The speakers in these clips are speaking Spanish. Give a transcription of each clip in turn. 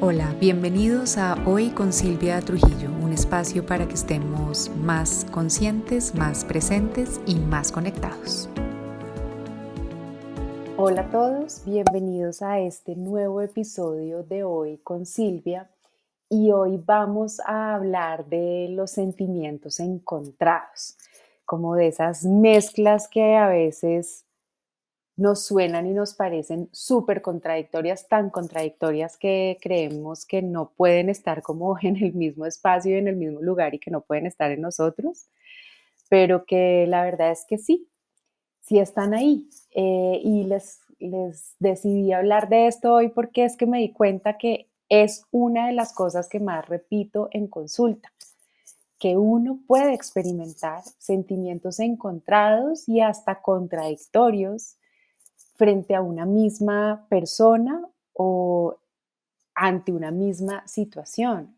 Hola, bienvenidos a Hoy con Silvia Trujillo, un espacio para que estemos más conscientes, más presentes y más conectados. Hola a todos, bienvenidos a este nuevo episodio de Hoy con Silvia y hoy vamos a hablar de los sentimientos encontrados, como de esas mezclas que a veces nos suenan y nos parecen súper contradictorias, tan contradictorias que creemos que no pueden estar como en el mismo espacio y en el mismo lugar y que no pueden estar en nosotros, pero que la verdad es que sí, sí están ahí. Eh, y les, les decidí hablar de esto hoy porque es que me di cuenta que es una de las cosas que más repito en consulta, que uno puede experimentar sentimientos encontrados y hasta contradictorios frente a una misma persona o ante una misma situación.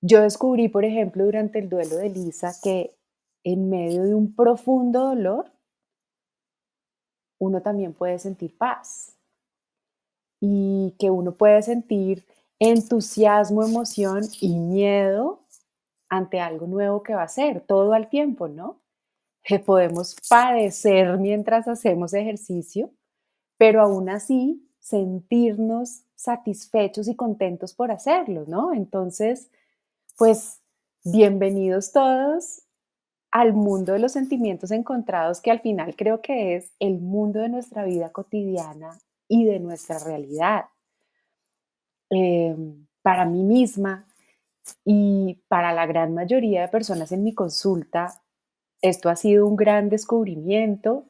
Yo descubrí, por ejemplo, durante el duelo de Lisa, que en medio de un profundo dolor, uno también puede sentir paz y que uno puede sentir entusiasmo, emoción y miedo ante algo nuevo que va a ser, todo al tiempo, ¿no? Que podemos padecer mientras hacemos ejercicio, pero aún así sentirnos satisfechos y contentos por hacerlo, ¿no? Entonces, pues bienvenidos todos al mundo de los sentimientos encontrados, que al final creo que es el mundo de nuestra vida cotidiana y de nuestra realidad. Em, para mí misma y para la gran mayoría de personas en mi consulta, esto ha sido un gran descubrimiento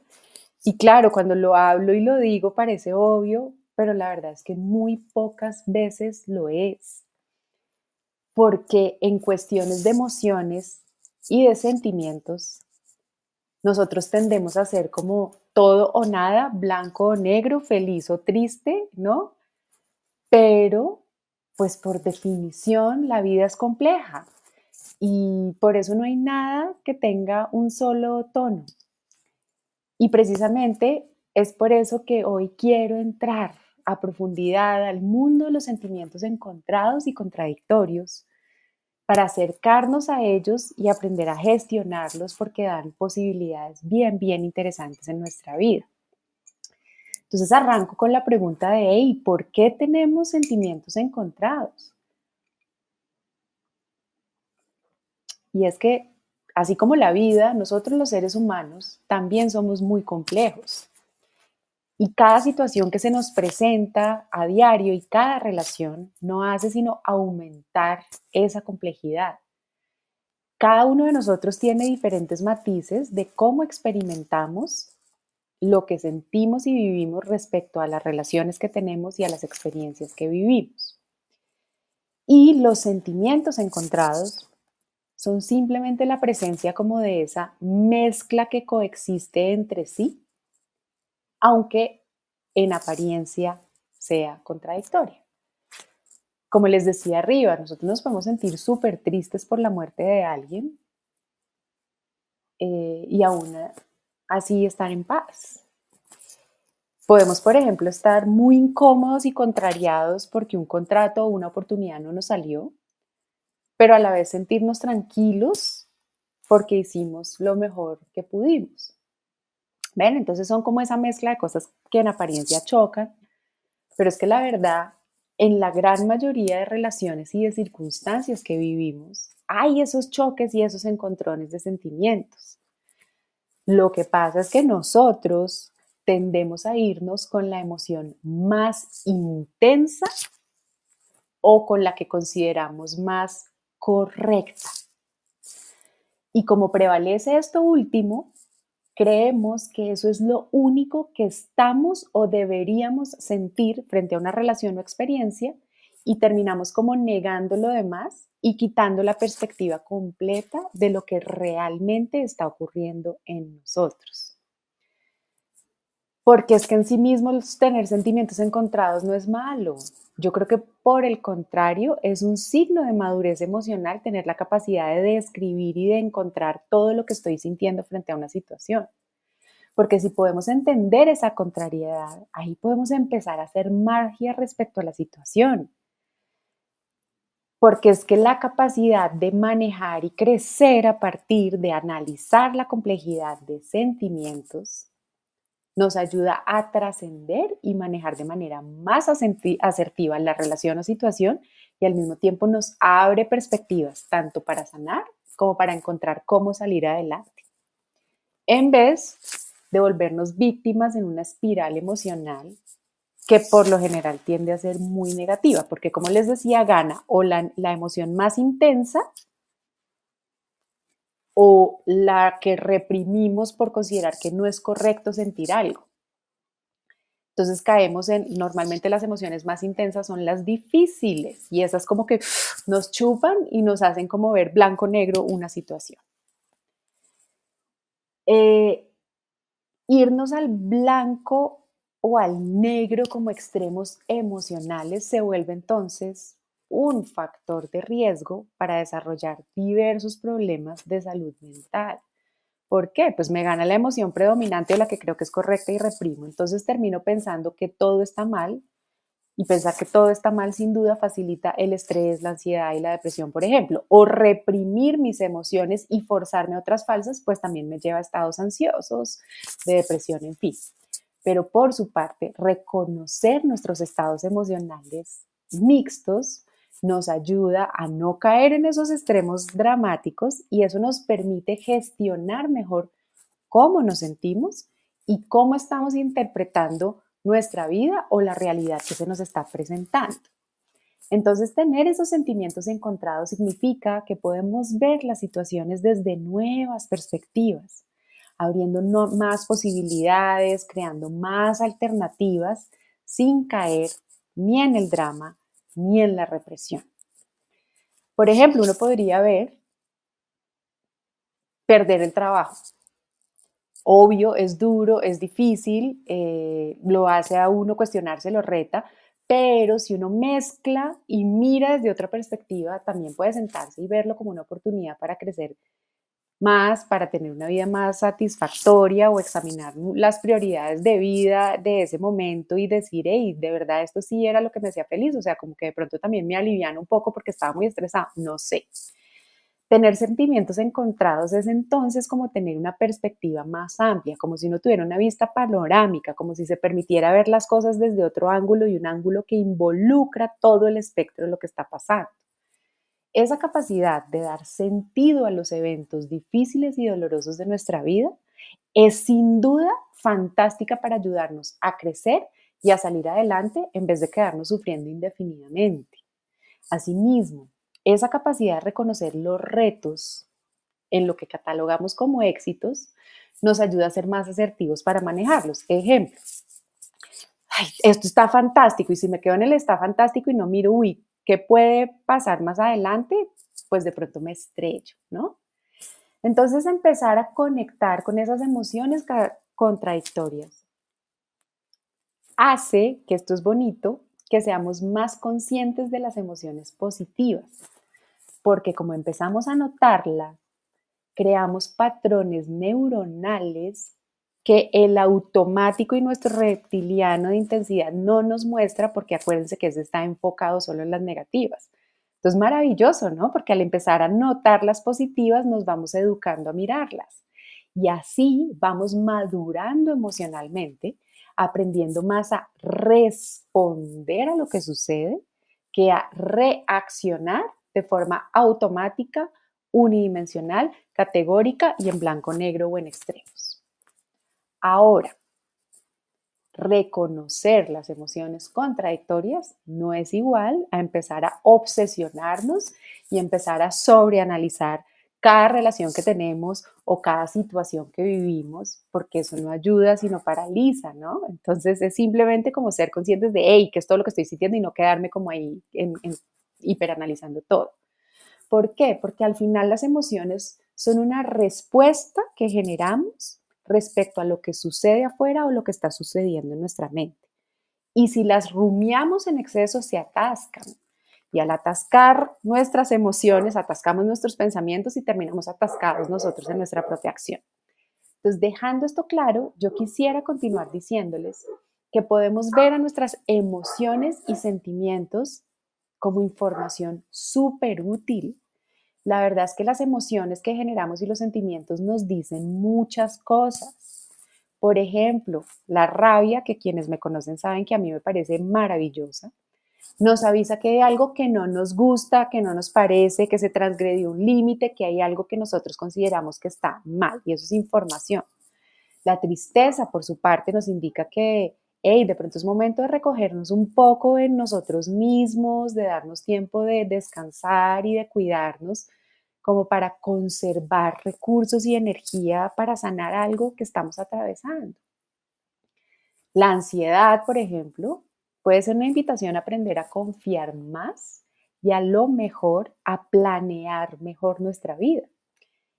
y claro, cuando lo hablo y lo digo parece obvio, pero la verdad es que muy pocas veces lo es. Porque en cuestiones de emociones y de sentimientos, nosotros tendemos a ser como todo o nada, blanco o negro, feliz o triste, ¿no? Pero, pues por definición, la vida es compleja y por eso no hay nada que tenga un solo tono. Y precisamente es por eso que hoy quiero entrar a profundidad al mundo de los sentimientos encontrados y contradictorios para acercarnos a ellos y aprender a gestionarlos porque dan posibilidades bien, bien interesantes en nuestra vida. Entonces arranco con la pregunta de, ¿por qué tenemos sentimientos encontrados? Y es que, así como la vida, nosotros los seres humanos también somos muy complejos. Y cada situación que se nos presenta a diario y cada relación no hace sino aumentar esa complejidad. Cada uno de nosotros tiene diferentes matices de cómo experimentamos lo que sentimos y vivimos respecto a las relaciones que tenemos y a las experiencias que vivimos. Y los sentimientos encontrados son simplemente la presencia como de esa mezcla que coexiste entre sí, aunque en apariencia sea contradictoria. Como les decía arriba, nosotros nos podemos sentir súper tristes por la muerte de alguien eh, y aún así estar en paz. Podemos, por ejemplo, estar muy incómodos y contrariados porque un contrato o una oportunidad no nos salió pero a la vez sentirnos tranquilos porque hicimos lo mejor que pudimos. ¿Ven? Entonces son como esa mezcla de cosas que en apariencia chocan, pero es que la verdad, en la gran mayoría de relaciones y de circunstancias que vivimos, hay esos choques y esos encontrones de sentimientos. Lo que pasa es que nosotros tendemos a irnos con la emoción más intensa o con la que consideramos más correcta. Y como prevalece esto último, creemos que eso es lo único que estamos o deberíamos sentir frente a una relación o experiencia y terminamos como negando lo demás y quitando la perspectiva completa de lo que realmente está ocurriendo en nosotros. Porque es que en sí mismo tener sentimientos encontrados no es malo. Yo creo que por el contrario es un signo de madurez emocional tener la capacidad de describir y de encontrar todo lo que estoy sintiendo frente a una situación. Porque si podemos entender esa contrariedad, ahí podemos empezar a hacer magia respecto a la situación. porque es que la capacidad de manejar y crecer a partir de analizar la complejidad de sentimientos nos ayuda a trascender y manejar de manera más asertiva la relación o situación y al mismo tiempo nos abre perspectivas tanto para sanar como para encontrar cómo salir adelante. En vez de volvernos víctimas en una espiral emocional que por lo general tiende a ser muy negativa, porque como les decía, gana o la, la emoción más intensa o la que reprimimos por considerar que no es correcto sentir algo. Entonces caemos en, normalmente las emociones más intensas son las difíciles y esas como que nos chupan y nos hacen como ver blanco-negro una situación. Eh, irnos al blanco o al negro como extremos emocionales se vuelve entonces un factor de riesgo para desarrollar diversos problemas de salud mental. ¿Por qué? Pues me gana la emoción predominante o la que creo que es correcta y reprimo. Entonces termino pensando que todo está mal y pensar que todo está mal sin duda facilita el estrés, la ansiedad y la depresión, por ejemplo. O reprimir mis emociones y forzarme a otras falsas, pues también me lleva a estados ansiosos, de depresión, en fin. Pero por su parte, reconocer nuestros estados emocionales mixtos nos ayuda a no caer en esos extremos dramáticos y eso nos permite gestionar mejor cómo nos sentimos y cómo estamos interpretando nuestra vida o la realidad que se nos está presentando. Entonces, tener esos sentimientos encontrados significa que podemos ver las situaciones desde nuevas perspectivas, abriendo más posibilidades, creando más alternativas, sin caer ni en el drama ni en la represión. Por ejemplo, uno podría ver perder el trabajo. Obvio, es duro, es difícil, eh, lo hace a uno cuestionarse, lo reta, pero si uno mezcla y mira desde otra perspectiva, también puede sentarse y verlo como una oportunidad para crecer más para tener una vida más satisfactoria o examinar las prioridades de vida de ese momento y decir, hey, de verdad esto sí era lo que me hacía feliz, o sea, como que de pronto también me alivian un poco porque estaba muy estresada, no sé. Tener sentimientos encontrados es entonces como tener una perspectiva más amplia, como si uno tuviera una vista panorámica, como si se permitiera ver las cosas desde otro ángulo y un ángulo que involucra todo el espectro de lo que está pasando. Esa capacidad de dar sentido a los eventos difíciles y dolorosos de nuestra vida es sin duda fantástica para ayudarnos a crecer y a salir adelante en vez de quedarnos sufriendo indefinidamente. Asimismo, esa capacidad de reconocer los retos en lo que catalogamos como éxitos nos ayuda a ser más asertivos para manejarlos. Ejemplo, esto está fantástico y si me quedo en el está fantástico y no miro, uy, ¿Qué puede pasar más adelante? Pues de pronto me estrecho, ¿no? Entonces empezar a conectar con esas emociones contradictorias hace, que esto es bonito, que seamos más conscientes de las emociones positivas, porque como empezamos a notarlas, creamos patrones neuronales que el automático y nuestro reptiliano de intensidad no nos muestra, porque acuérdense que ese está enfocado solo en las negativas. Entonces, maravilloso, ¿no? Porque al empezar a notar las positivas, nos vamos educando a mirarlas. Y así vamos madurando emocionalmente, aprendiendo más a responder a lo que sucede que a reaccionar de forma automática, unidimensional, categórica y en blanco, negro o en extremos. Ahora, reconocer las emociones contradictorias no es igual a empezar a obsesionarnos y empezar a sobreanalizar cada relación que tenemos o cada situación que vivimos, porque eso no ayuda, sino paraliza, ¿no? Entonces es simplemente como ser conscientes de, hey, que es todo lo que estoy sintiendo y no quedarme como ahí hiperanalizando todo. ¿Por qué? Porque al final las emociones son una respuesta que generamos respecto a lo que sucede afuera o lo que está sucediendo en nuestra mente. Y si las rumiamos en exceso, se atascan. Y al atascar nuestras emociones, atascamos nuestros pensamientos y terminamos atascados nosotros en nuestra propia acción. Entonces, dejando esto claro, yo quisiera continuar diciéndoles que podemos ver a nuestras emociones y sentimientos como información súper útil. La verdad es que las emociones que generamos y los sentimientos nos dicen muchas cosas. Por ejemplo, la rabia, que quienes me conocen saben que a mí me parece maravillosa, nos avisa que hay algo que no nos gusta, que no nos parece, que se transgredió un límite, que hay algo que nosotros consideramos que está mal y eso es información. La tristeza, por su parte, nos indica que, hey, de pronto es momento de recogernos un poco en nosotros mismos, de darnos tiempo de descansar y de cuidarnos, como para conservar recursos y energía para sanar algo que estamos atravesando. La ansiedad, por ejemplo, puede ser una invitación a aprender a confiar más y a lo mejor a planear mejor nuestra vida.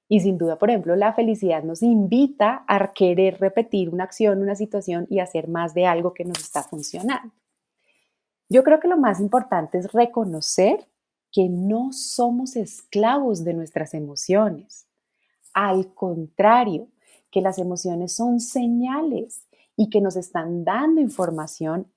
Y sin duda, por ejemplo, la felicidad nos invita a querer repetir una acción, una situación y hacer más de algo que nos está funcionando. Yo creo que lo más importante es reconocer que no somos esclavos de nuestras emociones. Al contrario, que las emociones son señales y que nos están dando información,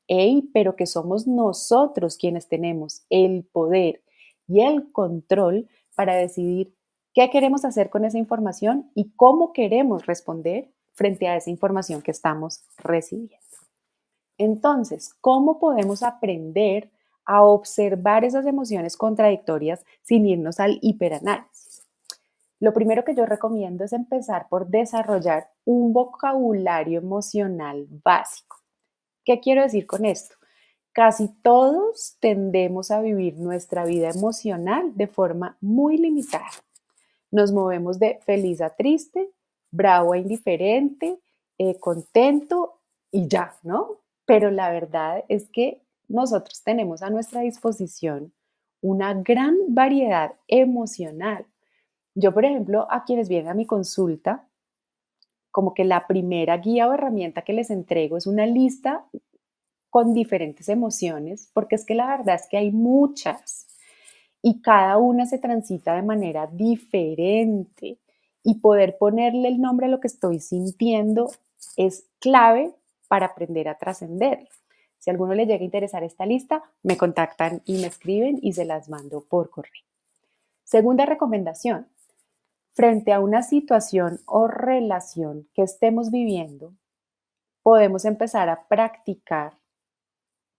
pero que somos nosotros quienes tenemos el poder y el control para decidir qué queremos hacer con esa información y cómo queremos responder frente a esa información que estamos recibiendo. Entonces, ¿cómo podemos aprender a observar esas emociones contradictorias sin irnos al hiperanálisis? Lo primero que yo recomiendo es empezar por desarrollar un vocabulario emocional básico. ¿Qué quiero decir con esto? Casi todos tendemos a vivir nuestra vida emocional de forma muy limitada. Nos movemos de feliz a triste, bravo a indiferente, eh, contento y ya, ¿no? Pero la verdad es que nosotros tenemos a nuestra disposición una gran variedad emocional. Yo, por ejemplo, a quienes vienen a mi consulta, como que la primera guía o herramienta que les entrego es una lista con diferentes emociones, porque es que la verdad es que hay muchas y cada una se transita de manera diferente y poder ponerle el nombre a lo que estoy sintiendo es clave para aprender a trascender. Si a alguno le llega a interesar esta lista, me contactan y me escriben y se las mando por correo. Segunda recomendación, frente a una situación o relación que estemos viviendo, podemos empezar a practicar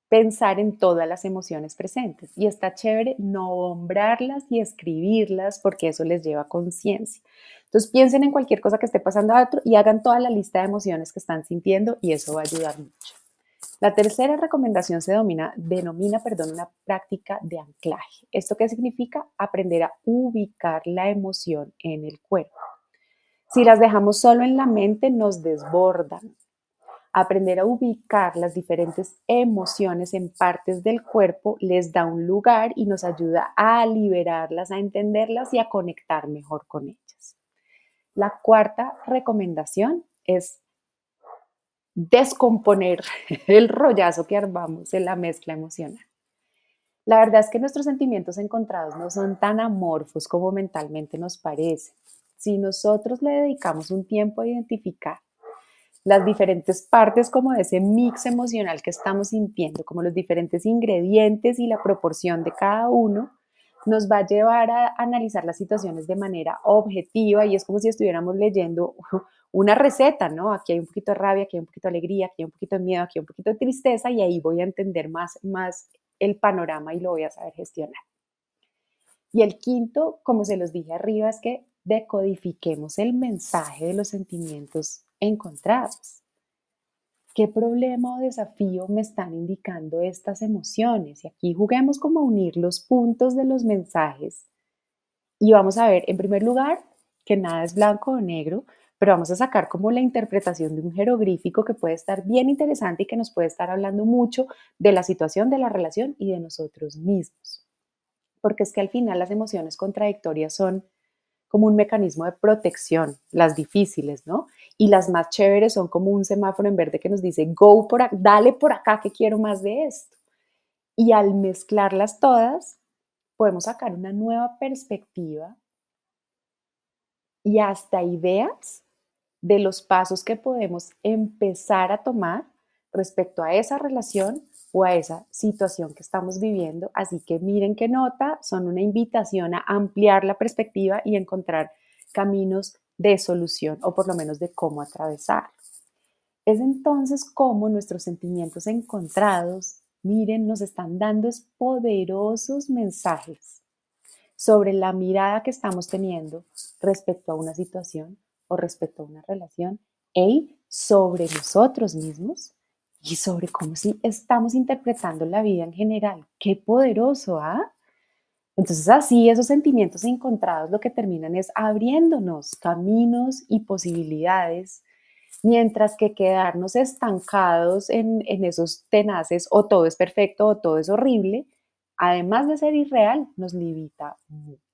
pensar en todas las emociones presentes. Y está chévere nombrarlas y escribirlas porque eso les lleva conciencia. Entonces piensen en cualquier cosa que esté pasando a otro y hagan toda la lista de emociones que están sintiendo y eso va a ayudar mucho. La tercera recomendación se denomina, perdón, una práctica de anclaje. ¿Esto qué significa? Aprender a ubicar la emoción en el cuerpo. Si las dejamos solo en la mente, nos desbordan, Aprender a ubicar las diferentes emociones en partes del cuerpo les da un lugar y nos ayuda a liberarlas, a entenderlas y a conectar mejor con ellas. La cuarta recomendación es descomponer el rollazo que armamos en la mezcla emocional. La verdad es que nuestros sentimientos encontrados no son tan amorfos como mentalmente nos parece. Si nosotros le dedicamos un tiempo a identificar las diferentes partes como de ese mix emocional que estamos sintiendo, como los diferentes ingredientes y la proporción de cada uno, nos va a llevar a analizar las situaciones de manera objetiva y es como si estuviéramos leyendo una receta, ¿no? Aquí hay un poquito de rabia, aquí hay un poquito de alegría, aquí hay un poquito de miedo, aquí hay un poquito de tristeza y ahí voy a entender más, más el panorama y lo voy a saber gestionar. Y el quinto, como se los dije arriba, es que decodifiquemos el mensaje de los sentimientos encontrados. ¿Qué problema o desafío me están indicando estas emociones? Y aquí juguemos como unir los puntos de los mensajes. Y vamos a ver, en primer lugar, que nada es blanco o negro, pero vamos a sacar como la interpretación de un jeroglífico que puede estar bien interesante y que nos puede estar hablando mucho de la situación, de la relación y de nosotros mismos. Porque es que al final las emociones contradictorias son como un mecanismo de protección, las difíciles, ¿no? Y las más chéveres son como un semáforo en verde que nos dice, go por acá, dale por acá que quiero más de esto. Y al mezclarlas todas, podemos sacar una nueva perspectiva y hasta ideas de los pasos que podemos empezar a tomar respecto a esa relación o a esa situación que estamos viviendo. Así que miren qué nota, son una invitación a ampliar la perspectiva y encontrar caminos de solución o por lo menos de cómo atravesar. Es entonces como nuestros sentimientos encontrados, miren, nos están dando poderosos mensajes sobre la mirada que estamos teniendo respecto a una situación o respecto a una relación y sobre nosotros mismos y sobre cómo si estamos interpretando la vida en general. Qué poderoso, ¿ah? Entonces así esos sentimientos encontrados lo que terminan es abriéndonos caminos y posibilidades, mientras que quedarnos estancados en, en esos tenaces o todo es perfecto o todo es horrible, además de ser irreal, nos limita mucho.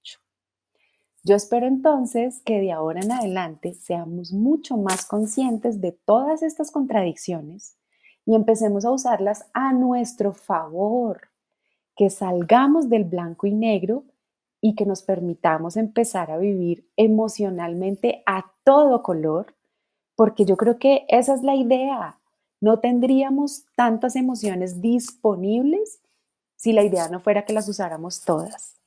Yo espero entonces que de ahora en adelante seamos mucho más conscientes de todas estas contradicciones y empecemos a usarlas a nuestro favor, que salgamos del blanco y negro y que nos permitamos empezar a vivir emocionalmente a todo color, porque yo creo que esa es la idea. No tendríamos tantas emociones disponibles si la idea no fuera que las usáramos todas.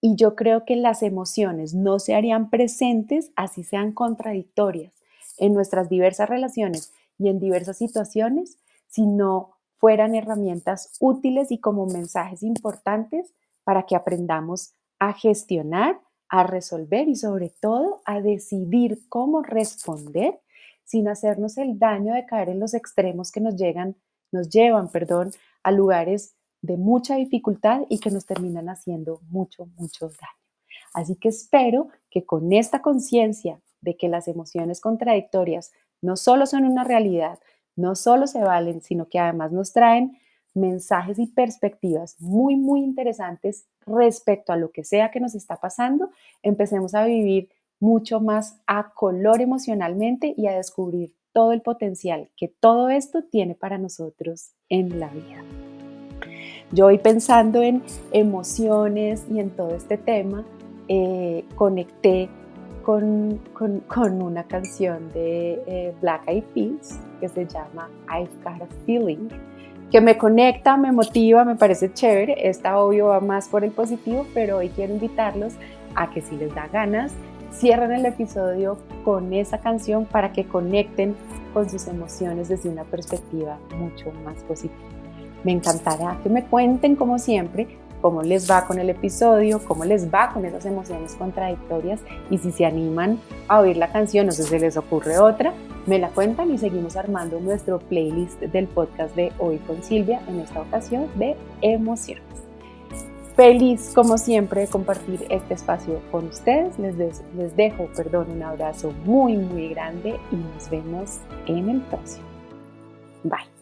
Y yo creo que las emociones no se harían presentes, así sean contradictorias, en nuestras diversas relaciones y en diversas situaciones, si no fueran herramientas útiles y como mensajes importantes para que aprendamos a gestionar, a resolver y sobre todo a decidir cómo responder sin hacernos el daño de caer en los extremos que nos llegan, nos llevan, perdón, a lugares de mucha dificultad y que nos terminan haciendo mucho, mucho daño. Así que espero que con esta conciencia de que las emociones contradictorias no solo son una realidad, no solo se valen, sino que además nos traen mensajes y perspectivas muy, muy interesantes respecto a lo que sea que nos está pasando, empecemos a vivir mucho más a color emocionalmente y a descubrir todo el potencial que todo esto tiene para nosotros en la vida. Yo hoy pensando en emociones y en todo este tema, eh, conecté con, con, una canción de eh, Black Eyed Peas que se llama I've Got a Feeling, que me conecta, me motiva, me parece chévere. Esta obvio va más por el positivo, pero hoy quiero invitarlos a que si les da ganas, cierren el episodio con esa canción para que conecten con sus emociones desde una perspectiva mucho más positiva. Me encantará que me cuenten, como siempre, cómo les va con el episodio, cómo les va con esas emociones contradictorias y si se animan a oír la canción o si se les ocurre otra, me la cuentan y seguimos armando nuestro playlist del podcast de Hoy con Silvia, en esta ocasión de emociones. Feliz, como siempre, de compartir este espacio con ustedes. Les, les dejo, perdón, un abrazo muy, muy grande y nos vemos en el próximo. Bye.